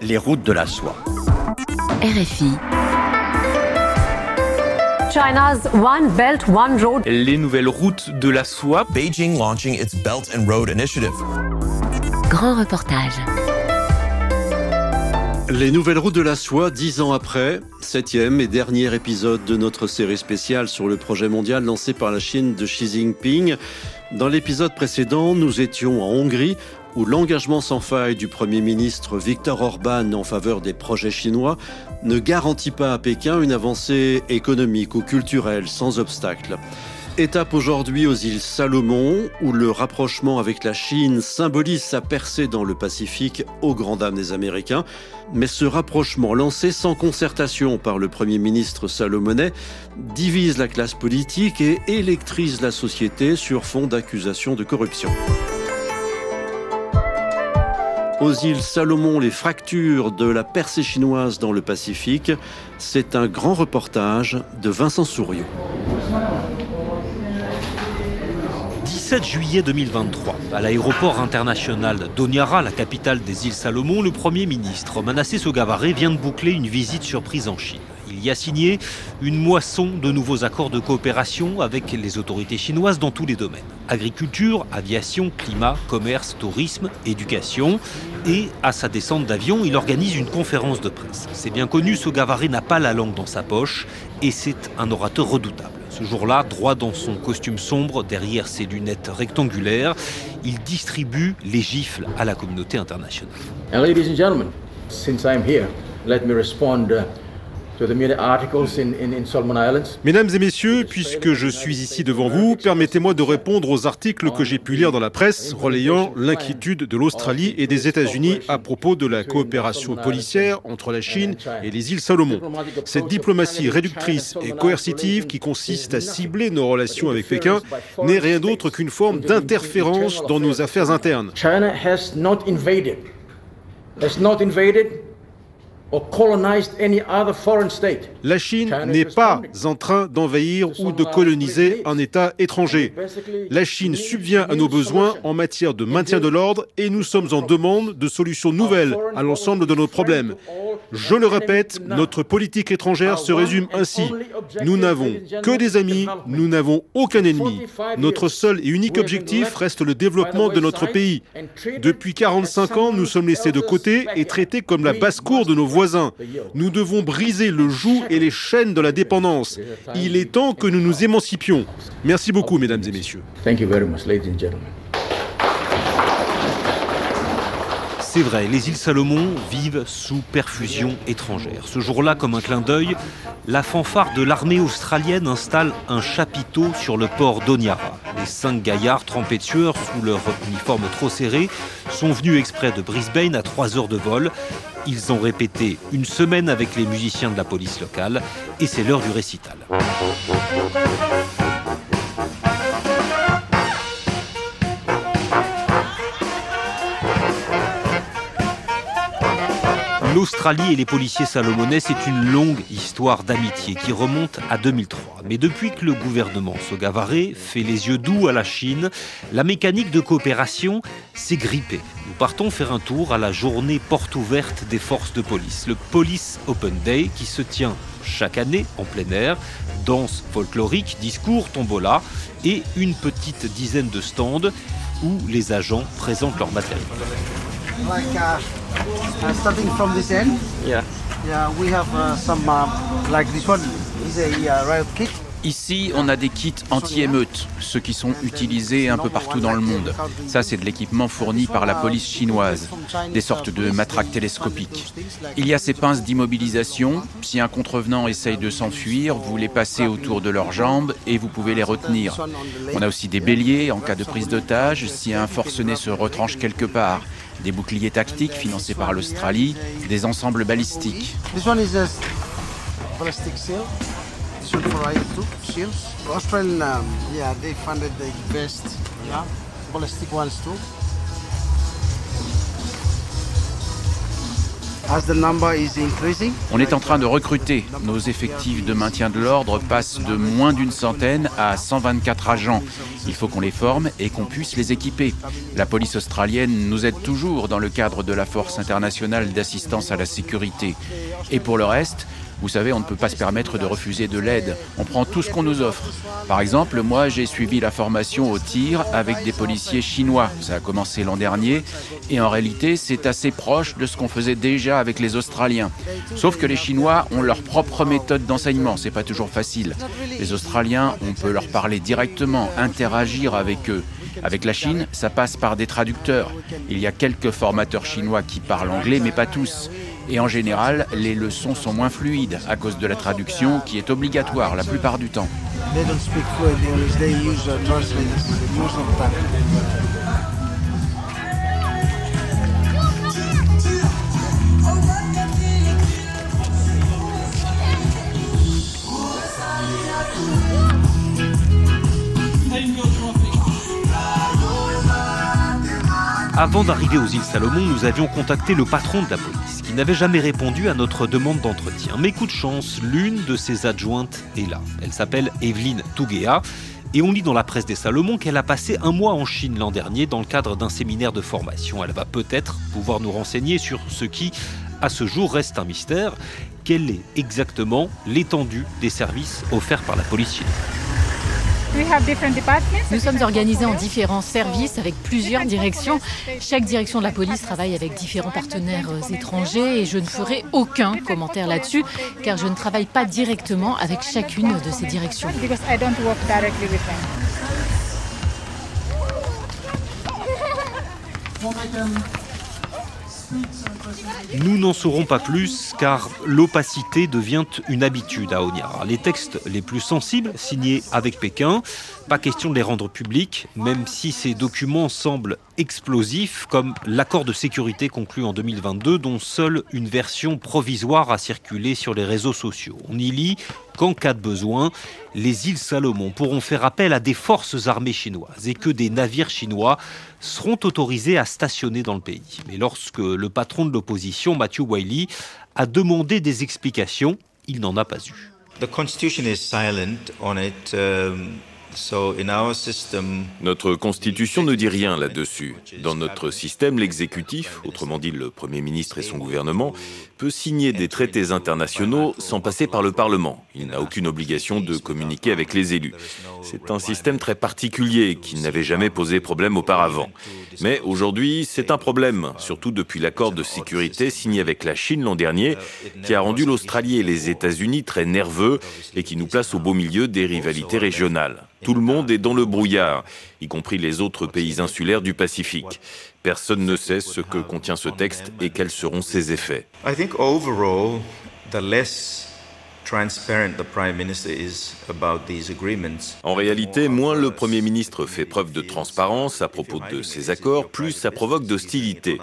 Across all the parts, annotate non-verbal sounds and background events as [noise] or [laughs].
Les routes de la soie. RFI. China's One Belt One Road. Les nouvelles routes de la soie. Beijing launching its Belt and Road Initiative. Grand reportage. Les nouvelles routes de la soie, dix ans après, septième et dernier épisode de notre série spéciale sur le projet mondial lancé par la Chine de Xi Jinping. Dans l'épisode précédent, nous étions en Hongrie où l'engagement sans faille du Premier ministre Viktor Orban en faveur des projets chinois ne garantit pas à Pékin une avancée économique ou culturelle sans obstacle. Étape aujourd'hui aux îles Salomon, où le rapprochement avec la Chine symbolise sa percée dans le Pacifique aux grandes dames des Américains. Mais ce rapprochement lancé sans concertation par le Premier ministre salomonais divise la classe politique et électrise la société sur fond d'accusations de corruption. Aux îles Salomon, les fractures de la percée chinoise dans le Pacifique, c'est un grand reportage de Vincent Souriau. 17 juillet 2023, à l'aéroport international d'Onyara, la capitale des îles Salomon, le Premier ministre Manasseh Sogavare vient de boucler une visite surprise en Chine. Il y a signé une moisson de nouveaux accords de coopération avec les autorités chinoises dans tous les domaines. Agriculture, aviation, climat, commerce, tourisme, éducation. Et à sa descente d'avion, il organise une conférence de presse. C'est bien connu, Sogavare n'a pas la langue dans sa poche et c'est un orateur redoutable. Ce jour-là, droit dans son costume sombre, derrière ses lunettes rectangulaires, il distribue les gifles à la communauté internationale. ladies and gentlemen, since I'm here, let me respond uh, Mesdames et messieurs, puisque je suis ici devant vous, permettez-moi de répondre aux articles que j'ai pu lire dans la presse relayant l'inquiétude de l'Australie et des États-Unis à propos de la coopération policière entre la Chine et les îles Salomon. Cette diplomatie réductrice et coercitive qui consiste à cibler nos relations avec Pékin n'est rien d'autre qu'une forme d'interférence dans nos affaires internes. China has not invaded, has not invaded la Chine n'est pas en train d'envahir ou de coloniser un État étranger. La Chine subvient à nos besoins en matière de maintien de l'ordre et nous sommes en demande de solutions nouvelles à l'ensemble de nos problèmes. Je le répète, notre politique étrangère se résume ainsi. Nous n'avons que des amis, nous n'avons aucun ennemi. Notre seul et unique objectif reste le développement de notre pays. Depuis 45 ans, nous sommes laissés de côté et traités comme la basse-cour de nos voisins. Nous devons briser le joug et les chaînes de la dépendance. Il est temps que nous nous émancipions. Merci beaucoup, mesdames et messieurs. C'est vrai, les îles Salomon vivent sous perfusion étrangère. Ce jour-là, comme un clin d'œil, la fanfare de l'armée australienne installe un chapiteau sur le port d'Onyara. Les cinq gaillards trempés de sueur sous leur uniforme trop serré sont venus exprès de Brisbane à 3 heures de vol. Ils ont répété une semaine avec les musiciens de la police locale et c'est l'heure du récital. L'Australie et les policiers salomonais, c'est une longue histoire d'amitié qui remonte à 2003. Mais depuis que le gouvernement Sogavare fait les yeux doux à la Chine, la mécanique de coopération s'est grippée. Nous partons faire un tour à la journée porte ouverte des forces de police, le Police Open Day qui se tient chaque année en plein air. Danse folklorique, discours, tombola et une petite dizaine de stands où les agents présentent leur matériel. Like uh, uh, starting from this end? Yeah. Yeah, we have uh, some uh, like this one is a uh, riot kit. Ici, on a des kits anti-émeutes, ceux qui sont utilisés un peu partout dans le monde. Ça, c'est de l'équipement fourni par la police chinoise, des sortes de matraques télescopiques. Il y a ces pinces d'immobilisation. Si un contrevenant essaye de s'enfuir, vous les passez autour de leurs jambes et vous pouvez les retenir. On a aussi des béliers en cas de prise d'otage, si un forcené se retranche quelque part des boucliers tactiques financés par l'Australie, des ensembles balistiques. On est en train de recruter. Nos effectifs de maintien de l'ordre passent de moins d'une centaine à 124 agents. Il faut qu'on les forme et qu'on puisse les équiper. La police australienne nous aide toujours dans le cadre de la Force internationale d'assistance à la sécurité. Et pour le reste, vous savez, on ne peut pas se permettre de refuser de l'aide. On prend tout ce qu'on nous offre. Par exemple, moi, j'ai suivi la formation au tir avec des policiers chinois. Ça a commencé l'an dernier. Et en réalité, c'est assez proche de ce qu'on faisait déjà avec les Australiens. Sauf que les Chinois ont leur propre méthode d'enseignement. C'est pas toujours facile. Les Australiens, on peut leur parler directement, interagir avec eux. Avec la Chine, ça passe par des traducteurs. Il y a quelques formateurs chinois qui parlent anglais, mais pas tous. Et en général, les leçons sont moins fluides à cause de la traduction qui est obligatoire la plupart du temps. Avant d'arriver aux îles Salomon, nous avions contacté le patron de la police, n'avait jamais répondu à notre demande d'entretien. Mais coup de chance, l'une de ses adjointes est là. Elle s'appelle Evelyne Tougea. Et on lit dans la presse des Salomon qu'elle a passé un mois en Chine l'an dernier dans le cadre d'un séminaire de formation. Elle va peut-être pouvoir nous renseigner sur ce qui, à ce jour, reste un mystère. Quelle est exactement l'étendue des services offerts par la police chinoise? Nous sommes organisés en différents services avec plusieurs directions. Chaque direction de la police travaille avec différents partenaires euh, étrangers et je ne ferai aucun commentaire là-dessus car je ne travaille pas directement avec chacune de ces directions. Nous n'en saurons pas plus car l'opacité devient une habitude à Onyara. Les textes les plus sensibles, signés avec Pékin, pas question de les rendre publics, même si ces documents semblent explosifs, comme l'accord de sécurité conclu en 2022, dont seule une version provisoire a circulé sur les réseaux sociaux. On y lit qu'en cas de besoin, les îles Salomon pourront faire appel à des forces armées chinoises et que des navires chinois seront autorisés à stationner dans le pays. Mais lorsque le patron de l'opposition, Matthew Wiley, a demandé des explications, il n'en a pas eu. Constitution notre constitution ne dit rien là-dessus. Dans notre système, l'exécutif, autrement dit le Premier ministre et son gouvernement, peut signer des traités internationaux sans passer par le Parlement. Il n'a aucune obligation de communiquer avec les élus. C'est un système très particulier qui n'avait jamais posé problème auparavant. Mais aujourd'hui, c'est un problème, surtout depuis l'accord de sécurité signé avec la Chine l'an dernier, qui a rendu l'Australie et les États-Unis très nerveux et qui nous place au beau milieu des rivalités régionales. Tout le monde est dans le brouillard, y compris les autres pays insulaires du Pacifique. Personne ne sait ce que contient ce texte et quels seront ses effets. En réalité, moins le Premier ministre fait preuve de transparence à propos de ces accords, plus ça provoque d'hostilité.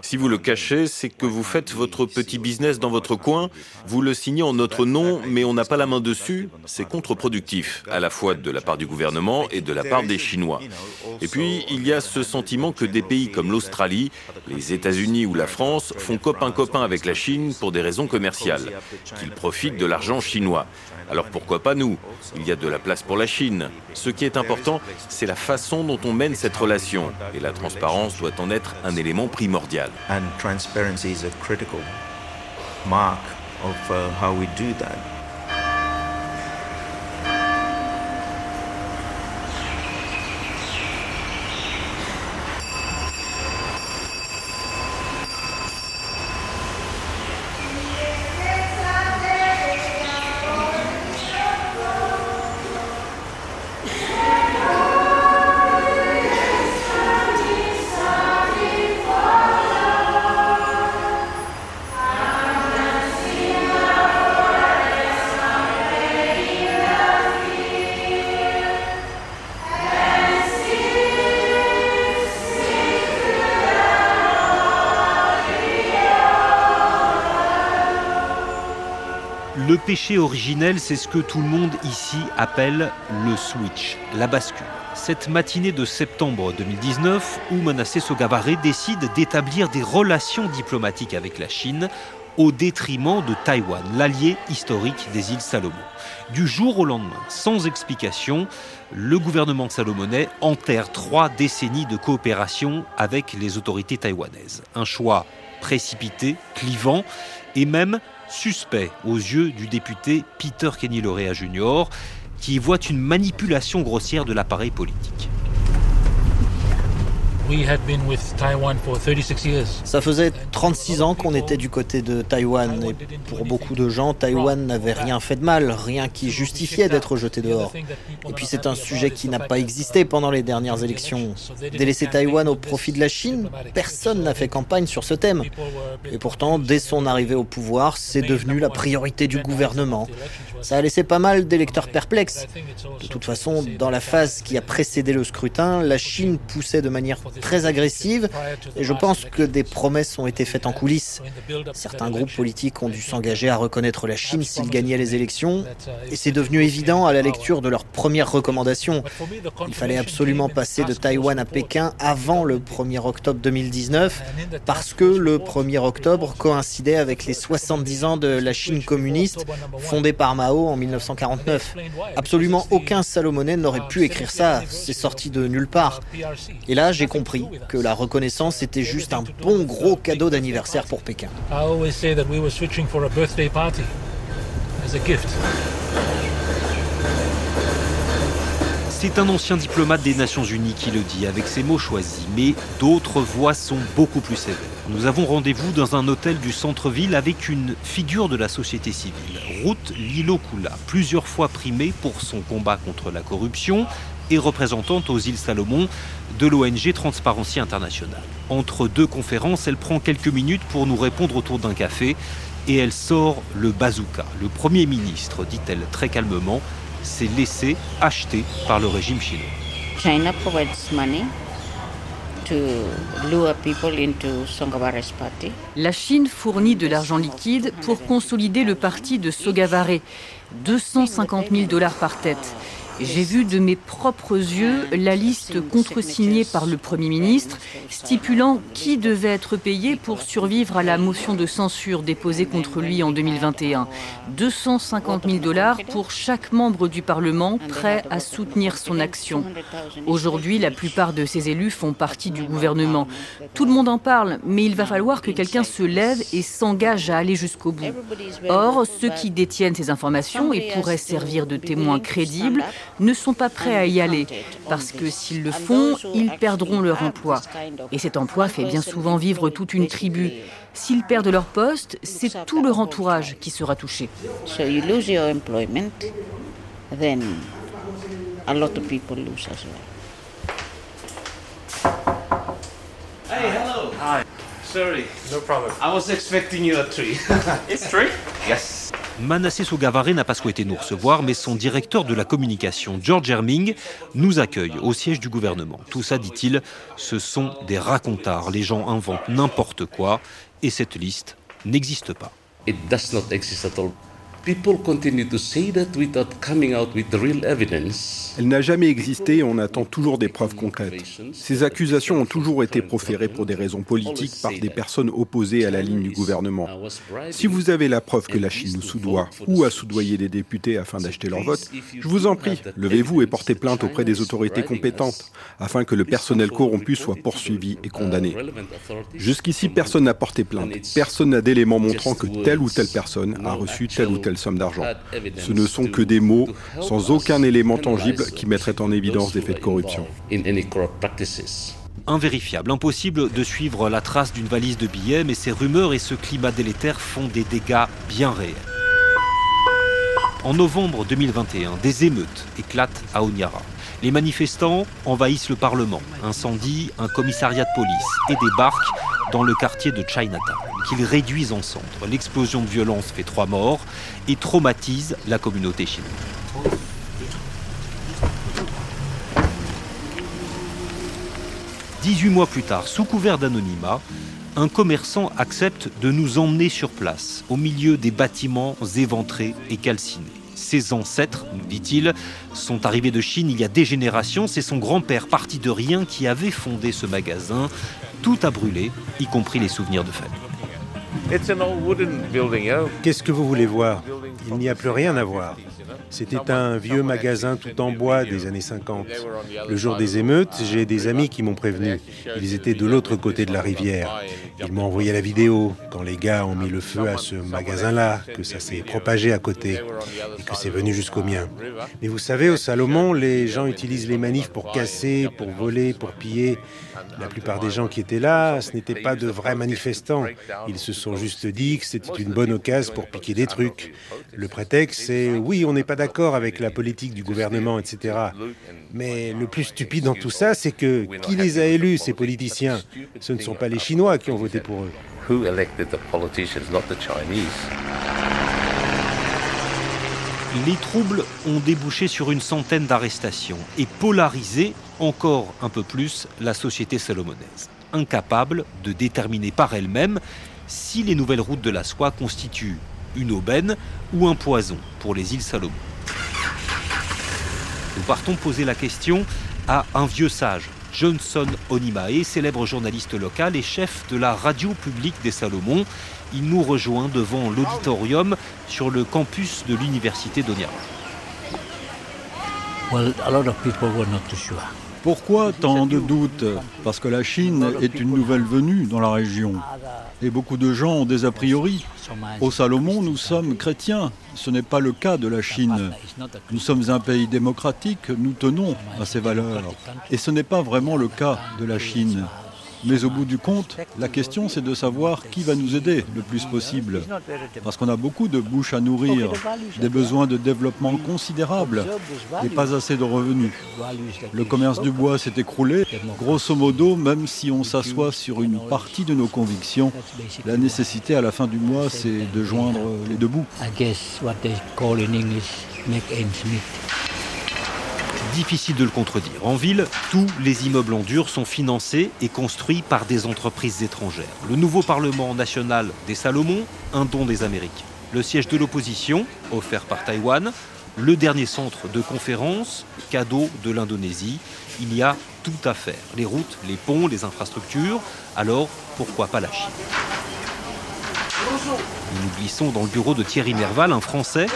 Si vous le cachez, c'est que vous faites votre petit business dans votre coin, vous le signez en notre nom, mais on n'a pas la main dessus, c'est contre-productif, à la fois de la part du gouvernement et de la part des Chinois. Et puis, il y a ce sentiment que des pays comme l'Australie, les États-Unis ou la France font copain-copain avec la Chine pour des raisons commerciales, qu'ils profitent de l'argent chinois. Alors pourquoi pas nous? Il y a de la place pour la Chine. Ce qui est important, c'est la façon dont on mène cette relation. Et la transparence doit en être un élément primordial. And transparency is a critical mark of uh, how we do that. Péché originel, c'est ce que tout le monde ici appelle le switch, la bascule. cette matinée de septembre 2019 où Manasseh Sogavare décide d'établir des relations diplomatiques avec la Chine au détriment de Taïwan, l'allié historique des îles Salomon. Du jour au lendemain, sans explication, le gouvernement salomonais enterre trois décennies de coopération avec les autorités taïwanaises. Un choix précipité, clivant et même suspect aux yeux du député Peter Kenny Lorea Jr., qui voit une manipulation grossière de l'appareil politique. Ça faisait 36 ans qu'on était du côté de Taïwan et pour beaucoup de gens, Taïwan n'avait rien fait de mal, rien qui justifiait d'être jeté dehors. Et puis c'est un sujet qui n'a pas existé pendant les dernières élections. Délaisser Taïwan au profit de la Chine, personne n'a fait campagne sur ce thème. Et pourtant, dès son arrivée au pouvoir, c'est devenu la priorité du gouvernement. Ça a laissé pas mal d'électeurs perplexes. De toute façon, dans la phase qui a précédé le scrutin, la Chine poussait de manière très agressive et je pense que des promesses ont été faites en coulisses. Certains groupes politiques ont dû s'engager à reconnaître la Chine s'ils gagnaient les élections et c'est devenu évident à la lecture de leurs premières recommandations. Il fallait absolument passer de Taïwan à Pékin avant le 1er octobre 2019 parce que le 1er octobre coïncidait avec les 70 ans de la Chine communiste fondée par Mao en 1949. Absolument aucun Salomonais n'aurait pu écrire ça, c'est sorti de nulle part. Et là, j'ai compris que la reconnaissance était juste un bon gros cadeau d'anniversaire pour Pékin. C'est un ancien diplomate des Nations Unies qui le dit avec ses mots choisis, mais d'autres voix sont beaucoup plus sévères. Nous avons rendez-vous dans un hôtel du centre-ville avec une figure de la société civile, Ruth Lilokula, plusieurs fois primée pour son combat contre la corruption et représentante aux îles Salomon de l'ONG Transparency International. Entre deux conférences, elle prend quelques minutes pour nous répondre autour d'un café et elle sort le bazooka. Le Premier ministre, dit-elle très calmement, s'est laissé acheter par le régime chinois. China provides money to lure people into party. La Chine fournit de l'argent liquide pour consolider le parti de Sogavare, 250 000 dollars par tête. J'ai vu de mes propres yeux la liste contresignée par le Premier ministre stipulant qui devait être payé pour survivre à la motion de censure déposée contre lui en 2021. 250 000 dollars pour chaque membre du Parlement prêt à soutenir son action. Aujourd'hui, la plupart de ces élus font partie du gouvernement. Tout le monde en parle, mais il va falloir que quelqu'un se lève et s'engage à aller jusqu'au bout. Or, ceux qui détiennent ces informations et pourraient servir de témoins crédibles ne sont pas prêts à y aller, parce que s'ils le font, ils perdront leur emploi. Et cet emploi fait bien souvent vivre toute une tribu. S'ils perdent leur poste, c'est tout leur entourage qui sera touché. Hey, hello. Hi. Sorry. No problem. I was expecting you at three. It's three? [laughs] Yes. Manasseh Sogavare n'a pas souhaité nous recevoir, mais son directeur de la communication, George Herming, nous accueille au siège du gouvernement. Tout ça, dit-il, ce sont des racontards. Les gens inventent n'importe quoi et cette liste n'existe pas. Elle n'a jamais existé et on attend toujours des preuves concrètes. Ces accusations ont toujours été proférées pour des raisons politiques par des personnes opposées à la ligne du gouvernement. Si vous avez la preuve que la Chine nous soudoie ou a soudoyé des députés afin d'acheter leur vote, je vous en prie, levez-vous et portez plainte auprès des autorités compétentes afin que le personnel corrompu soit poursuivi et condamné. Jusqu'ici, personne n'a porté plainte. Personne n'a d'éléments montrant que telle ou telle personne a reçu telle ou telle somme d'argent. Ce ne sont que des mots sans aucun élément tangible qui mettrait en évidence des faits de corruption. Invérifiable, impossible de suivre la trace d'une valise de billets, mais ces rumeurs et ce climat délétère font des dégâts bien réels. En novembre 2021, des émeutes éclatent à Onyara. Les manifestants envahissent le Parlement, incendient un commissariat de police et débarquent dans le quartier de Chinatown, qu'ils réduisent en cendres. L'explosion de violence fait trois morts et traumatise la communauté chinoise. 18 mois plus tard, sous couvert d'anonymat, un commerçant accepte de nous emmener sur place, au milieu des bâtiments éventrés et calcinés. Ses ancêtres, nous dit-il, sont arrivés de Chine il y a des générations. C'est son grand-père, parti de rien, qui avait fondé ce magasin. Tout a brûlé, y compris les souvenirs de famille. Qu'est-ce que vous voulez voir? Il n'y a plus rien à voir. C'était un vieux magasin tout en bois des années 50. Le jour des émeutes, j'ai des amis qui m'ont prévenu. Ils étaient de l'autre côté de la rivière. Ils m'ont envoyé la vidéo quand les gars ont mis le feu à ce magasin-là, que ça s'est propagé à côté et que c'est venu jusqu'au mien. Mais vous savez, au Salomon, les gens utilisent les manifs pour casser, pour voler, pour piller. La plupart des gens qui étaient là, ce n'étaient pas de vrais manifestants. Ils se sont juste dit que c'était une bonne occasion pour piquer des trucs. Le prétexte, c'est oui, on n'est pas d'accord avec la politique du gouvernement, etc. Mais le plus stupide dans tout ça, c'est que qui les a élus, ces politiciens? Ce ne sont pas les Chinois qui ont voté pour eux. Les troubles ont débouché sur une centaine d'arrestations et polarisé encore un peu plus la société salomonaise, incapable de déterminer par elle-même si les nouvelles routes de la soie constituent une aubaine ou un poison pour les îles Salomon. Nous partons poser la question à un vieux sage, Johnson Onimae, célèbre journaliste local et chef de la radio publique des Salomons. Il nous rejoint devant l'auditorium sur le campus de l'université d'Oniara. Pourquoi tant de doutes Parce que la Chine est une nouvelle venue dans la région. Et beaucoup de gens ont des a priori. Au Salomon, nous sommes chrétiens. Ce n'est pas le cas de la Chine. Nous sommes un pays démocratique, nous tenons à ces valeurs. Et ce n'est pas vraiment le cas de la Chine. Mais au bout du compte, la question c'est de savoir qui va nous aider le plus possible. Parce qu'on a beaucoup de bouches à nourrir, des besoins de développement considérables et pas assez de revenus. Le commerce du bois s'est écroulé. Grosso modo, même si on s'assoit sur une partie de nos convictions, la nécessité à la fin du mois c'est de joindre les deux bouts. Difficile de le contredire. En ville, tous les immeubles en dur sont financés et construits par des entreprises étrangères. Le nouveau Parlement national des Salomons, un don des Américains. Le siège de l'opposition, offert par Taïwan. Le dernier centre de conférence, cadeau de l'Indonésie. Il y a tout à faire. Les routes, les ponts, les infrastructures. Alors, pourquoi pas la Chine? Nous glissons dans le bureau de Thierry Merval, un Français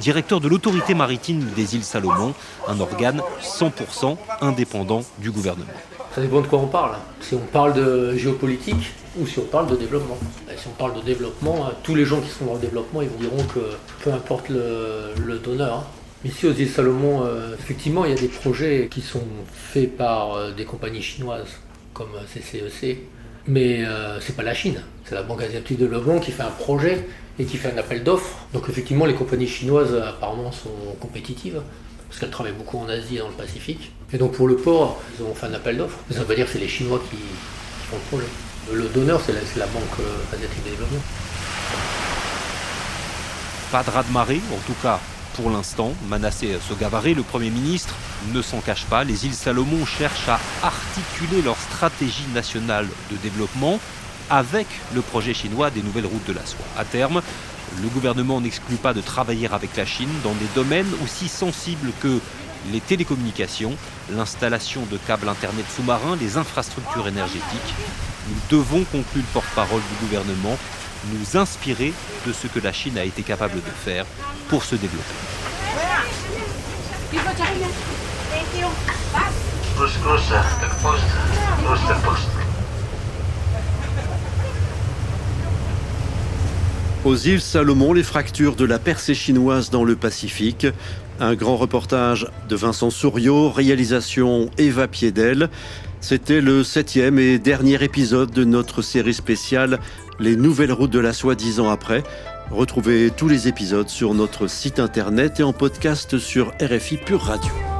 directeur de l'autorité maritime des îles Salomon, un organe 100% indépendant du gouvernement. Ça dépend de quoi on parle. Si on parle de géopolitique ou si on parle de développement. si on parle de développement, hein, tous les gens qui sont dans le développement, ils vous diront que peu importe le, donneur. Hein. Ici aux îles Salomon, euh, effectivement, il y a des projets qui sont faits par euh, des compagnies chinoises comme CCEC, mais euh, c'est pas la Chine, c'est la Banque asiatique de développement qui fait un projet et qui fait un appel d'offres. Donc effectivement, les compagnies chinoises apparemment sont compétitives parce qu'elles travaillent beaucoup en Asie et dans le Pacifique. Et donc pour le port, ils ont fait un appel d'offres. Ça veut dire que c'est les Chinois qui, font le projet. Le donneur, c'est la, Banque euh, asiatique de développement. Pas de raz-de-marée, en tout cas pour l'instant. Manassé Sogavaré, le Premier ministre, ne s'en cache pas. Les îles Salomon cherchent à articuler leur stratégie nationale de développement avec le projet chinois des nouvelles routes de la soie. À terme, le gouvernement n'exclut pas de travailler avec la Chine dans des domaines aussi sensibles que les télécommunications, l'installation de câbles Internet sous-marins, les infrastructures énergétiques. Nous devons, conclut le porte-parole du gouvernement, nous inspirer de ce que la Chine a été capable de faire pour se développer. Aux îles Salomon, les fractures de la percée chinoise dans le Pacifique. Un grand reportage de Vincent Souriau, réalisation Eva Piedel. C'était le septième et dernier épisode de notre série spéciale Les nouvelles routes de la soie dix ans après. Retrouvez tous les épisodes sur notre site internet et en podcast sur RFI Pure Radio.